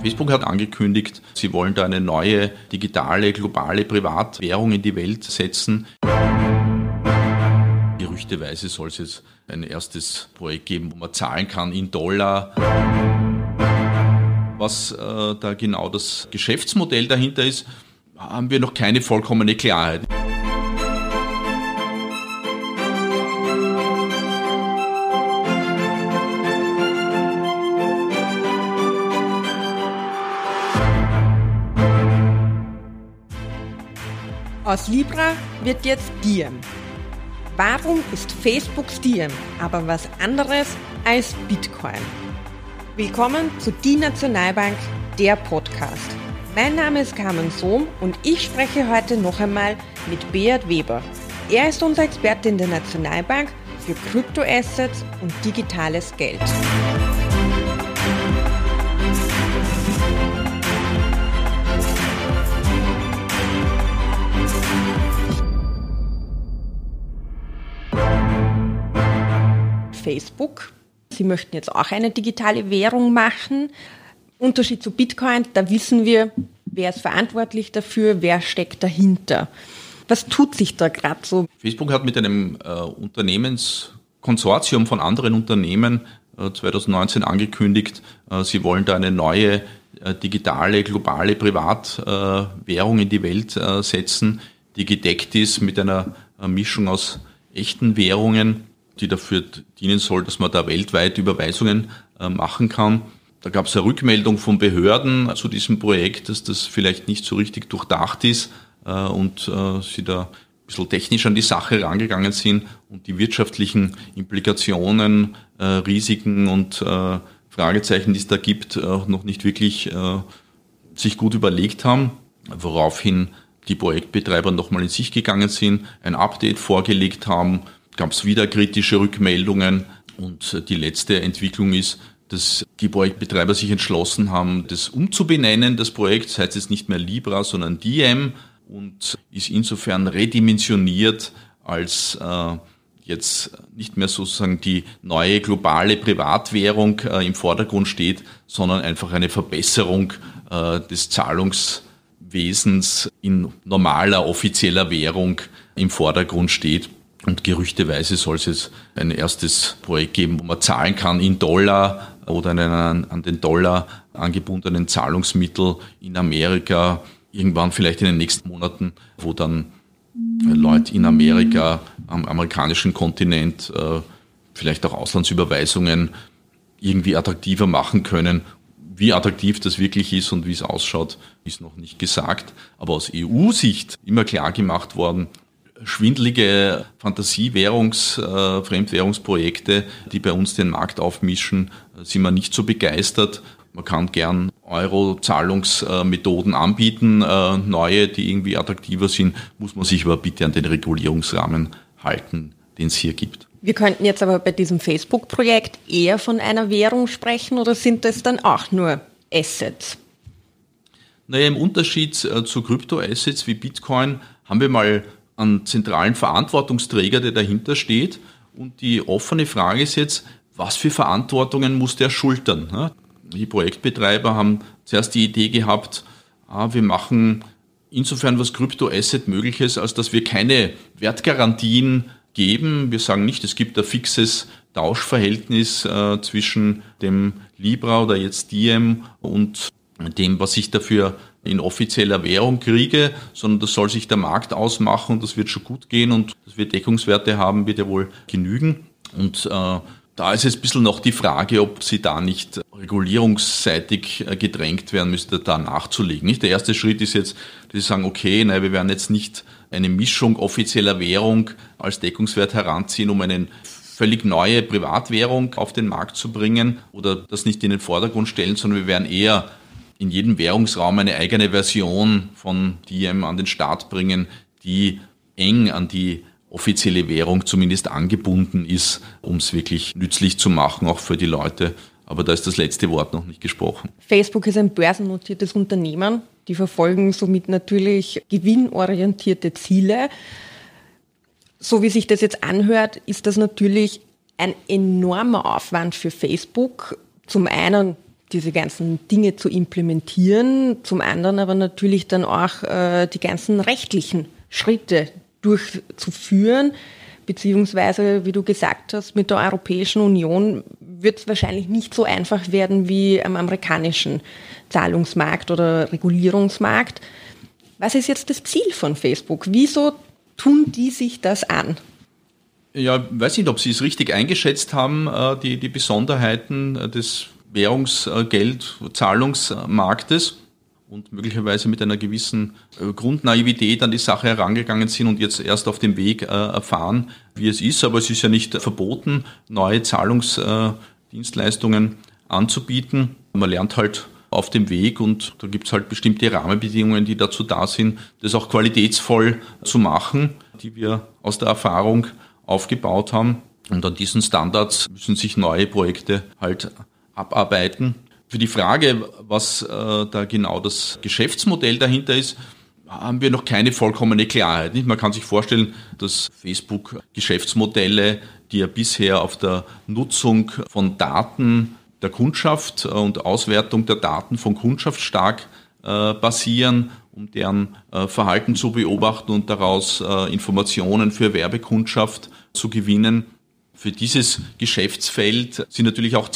Facebook hat angekündigt, sie wollen da eine neue digitale, globale Privatwährung in die Welt setzen. Gerüchteweise soll es jetzt ein erstes Projekt geben, wo man zahlen kann in Dollar. Was äh, da genau das Geschäftsmodell dahinter ist, haben wir noch keine vollkommene Klarheit. Aus Libra wird jetzt Diem. Warum ist Facebooks Diem aber was anderes als Bitcoin? Willkommen zu Die Nationalbank, der Podcast. Mein Name ist Carmen Sohm und ich spreche heute noch einmal mit Beat Weber. Er ist unser Experte in der Nationalbank für Kryptoassets und digitales Geld. Facebook. Sie möchten jetzt auch eine digitale Währung machen. Unterschied zu Bitcoin, da wissen wir, wer ist verantwortlich dafür, wer steckt dahinter. Was tut sich da gerade so? Facebook hat mit einem äh, Unternehmenskonsortium von anderen Unternehmen äh, 2019 angekündigt, äh, sie wollen da eine neue äh, digitale, globale Privatwährung in die Welt äh, setzen, die gedeckt ist mit einer äh, Mischung aus echten Währungen die dafür dienen soll, dass man da weltweit Überweisungen äh, machen kann. Da gab es eine Rückmeldung von Behörden zu diesem Projekt, dass das vielleicht nicht so richtig durchdacht ist äh, und äh, sie da ein bisschen technisch an die Sache rangegangen sind und die wirtschaftlichen Implikationen, Risiken und Fragezeichen, die es da gibt, noch nicht wirklich sich gut überlegt haben, woraufhin die Projektbetreiber nochmal in sich gegangen sind, ein Update vorgelegt haben, gab es wieder kritische Rückmeldungen und die letzte Entwicklung ist, dass die Projektbetreiber sich entschlossen haben, das umzubenennen, das Projekt. Das heißt jetzt nicht mehr Libra, sondern Diem und ist insofern redimensioniert, als äh, jetzt nicht mehr sozusagen die neue globale Privatwährung äh, im Vordergrund steht, sondern einfach eine Verbesserung äh, des Zahlungswesens in normaler offizieller Währung im Vordergrund steht. Und gerüchteweise soll es jetzt ein erstes Projekt geben, wo man zahlen kann in Dollar oder einen an den Dollar angebundenen Zahlungsmittel in Amerika, irgendwann vielleicht in den nächsten Monaten, wo dann Leute in Amerika, am amerikanischen Kontinent, äh, vielleicht auch Auslandsüberweisungen irgendwie attraktiver machen können. Wie attraktiv das wirklich ist und wie es ausschaut, ist noch nicht gesagt. Aber aus EU-Sicht immer klar gemacht worden, schwindelige Fantasiewährungs-, äh, Fremdwährungsprojekte, die bei uns den Markt aufmischen, äh, sind wir nicht so begeistert. Man kann gern Euro-Zahlungsmethoden anbieten, äh, neue, die irgendwie attraktiver sind, muss man sich aber bitte an den Regulierungsrahmen halten, den es hier gibt. Wir könnten jetzt aber bei diesem Facebook-Projekt eher von einer Währung sprechen oder sind das dann auch nur Assets? Naja, im Unterschied äh, zu Kryptoassets wie Bitcoin haben wir mal einen zentralen Verantwortungsträger, der dahinter steht. Und die offene Frage ist jetzt, was für Verantwortungen muss der schultern? Die Projektbetreiber haben zuerst die Idee gehabt, ah, wir machen insofern was Kryptoasset mögliches, als dass wir keine Wertgarantien geben. Wir sagen nicht, es gibt ein fixes Tauschverhältnis äh, zwischen dem Libra oder jetzt Diem und dem, was ich dafür in offizieller Währung kriege, sondern das soll sich der Markt ausmachen und das wird schon gut gehen und dass wir Deckungswerte haben, wird ja wohl genügen. Und äh, da ist jetzt ein bisschen noch die Frage, ob sie da nicht regulierungsseitig äh, gedrängt werden müsste, da nachzulegen. Nicht? Der erste Schritt ist jetzt, dass sie sagen, okay, nein, wir werden jetzt nicht eine Mischung offizieller Währung als Deckungswert heranziehen, um eine völlig neue Privatwährung auf den Markt zu bringen oder das nicht in den Vordergrund stellen, sondern wir werden eher in jedem Währungsraum eine eigene Version von Diem an den Start bringen, die eng an die offizielle Währung zumindest angebunden ist, um es wirklich nützlich zu machen, auch für die Leute. Aber da ist das letzte Wort noch nicht gesprochen. Facebook ist ein börsennotiertes Unternehmen. Die verfolgen somit natürlich gewinnorientierte Ziele. So wie sich das jetzt anhört, ist das natürlich ein enormer Aufwand für Facebook. Zum einen diese ganzen Dinge zu implementieren, zum anderen aber natürlich dann auch äh, die ganzen rechtlichen Schritte durchzuführen, beziehungsweise, wie du gesagt hast, mit der Europäischen Union wird es wahrscheinlich nicht so einfach werden wie am amerikanischen Zahlungsmarkt oder Regulierungsmarkt. Was ist jetzt das Ziel von Facebook? Wieso tun die sich das an? Ja, weiß nicht, ob Sie es richtig eingeschätzt haben, äh, die, die Besonderheiten äh, des Währungsgeldzahlungsmarktes und möglicherweise mit einer gewissen äh, Grundnaivität an die Sache herangegangen sind und jetzt erst auf dem Weg erfahren, wie es ist. Aber es ist ja nicht verboten, neue Zahlungsdienstleistungen anzubieten. Man lernt halt auf dem Weg und da gibt es halt bestimmte Rahmenbedingungen, die dazu da sind, das auch qualitätsvoll zu machen, die wir aus der Erfahrung aufgebaut haben. Und an diesen Standards müssen sich neue Projekte halt abarbeiten. Für die Frage, was äh, da genau das Geschäftsmodell dahinter ist, haben wir noch keine vollkommene Klarheit. Nicht? Man kann sich vorstellen, dass Facebook Geschäftsmodelle, die ja bisher auf der Nutzung von Daten der Kundschaft und Auswertung der Daten von Kundschaft stark äh, basieren, um deren äh, Verhalten zu beobachten und daraus äh, Informationen für Werbekundschaft zu gewinnen. Für dieses Geschäftsfeld sind natürlich auch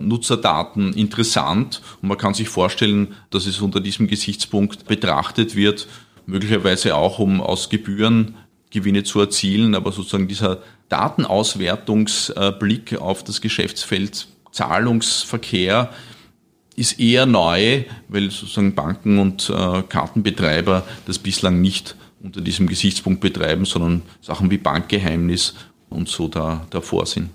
Zahlungsnutzerdaten interessant und man kann sich vorstellen, dass es unter diesem Gesichtspunkt betrachtet wird, möglicherweise auch um aus Gebühren Gewinne zu erzielen, aber sozusagen dieser Datenauswertungsblick auf das Geschäftsfeld Zahlungsverkehr ist eher neu, weil sozusagen Banken und äh, Kartenbetreiber das bislang nicht unter diesem Gesichtspunkt betreiben, sondern Sachen wie Bankgeheimnis und so da, davor sind.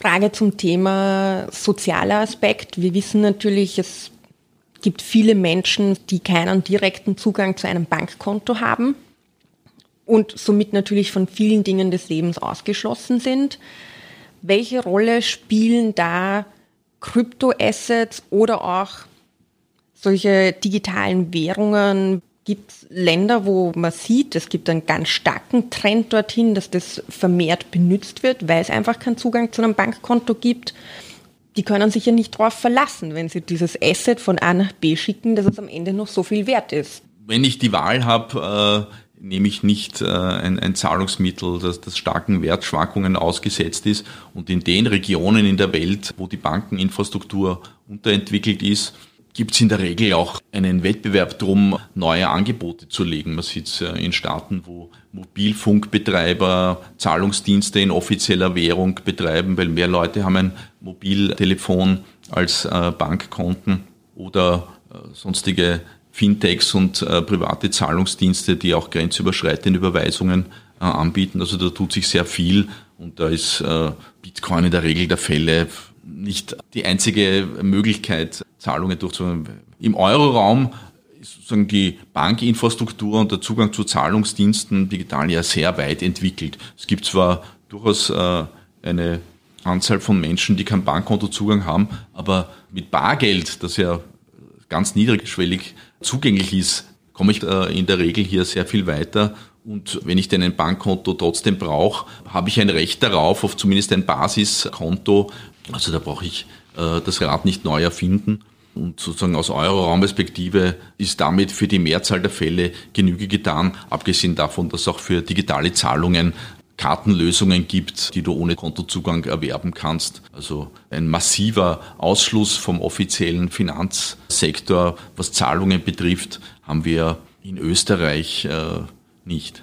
Frage zum Thema sozialer Aspekt. Wir wissen natürlich, es gibt viele Menschen, die keinen direkten Zugang zu einem Bankkonto haben und somit natürlich von vielen Dingen des Lebens ausgeschlossen sind. Welche Rolle spielen da Kryptoassets oder auch solche digitalen Währungen gibt Länder, wo man sieht, es gibt einen ganz starken Trend dorthin, dass das vermehrt benutzt wird, weil es einfach keinen Zugang zu einem Bankkonto gibt. Die können sich ja nicht darauf verlassen, wenn sie dieses Asset von A nach B schicken, dass es am Ende noch so viel wert ist. Wenn ich die Wahl habe, äh nehme ich nicht äh, ein, ein Zahlungsmittel, das, das starken Wertschwankungen ausgesetzt ist. Und in den Regionen in der Welt, wo die Bankeninfrastruktur unterentwickelt ist, gibt es in der Regel auch einen Wettbewerb drum, neue Angebote zu legen. Man sieht es in Staaten, wo Mobilfunkbetreiber Zahlungsdienste in offizieller Währung betreiben, weil mehr Leute haben ein Mobiltelefon als äh, Bankkonten oder äh, sonstige Fintechs und äh, private Zahlungsdienste, die auch grenzüberschreitende Überweisungen äh, anbieten. Also da tut sich sehr viel und da ist äh, Bitcoin in der Regel der Fälle nicht die einzige Möglichkeit, Zahlungen durchzuführen. Im Euroraum ist sozusagen die Bankinfrastruktur und der Zugang zu Zahlungsdiensten digital ja sehr weit entwickelt. Es gibt zwar durchaus äh, eine Anzahl von Menschen, die kein Bankkontozugang haben, aber mit Bargeld, das ja ganz niedrigschwellig zugänglich ist, komme ich äh, in der Regel hier sehr viel weiter. Und wenn ich denn ein Bankkonto trotzdem brauche, habe ich ein Recht darauf, auf zumindest ein Basiskonto. Also da brauche ich äh, das Rad nicht neu erfinden. Und sozusagen aus eurer Raumperspektive ist damit für die Mehrzahl der Fälle Genüge getan, abgesehen davon, dass auch für digitale Zahlungen Kartenlösungen gibt, die du ohne Kontozugang erwerben kannst. Also ein massiver Ausschluss vom offiziellen Finanzsektor, was Zahlungen betrifft, haben wir in Österreich äh, nicht.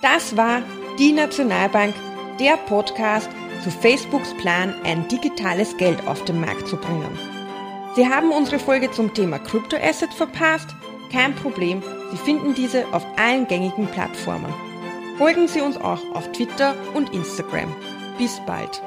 Das war die Nationalbank, der Podcast zu Facebooks Plan, ein digitales Geld auf den Markt zu bringen. Sie haben unsere Folge zum Thema Kryptoasset verpasst? Kein Problem, Sie finden diese auf allen gängigen Plattformen. Folgen Sie uns auch auf Twitter und Instagram. Bis bald.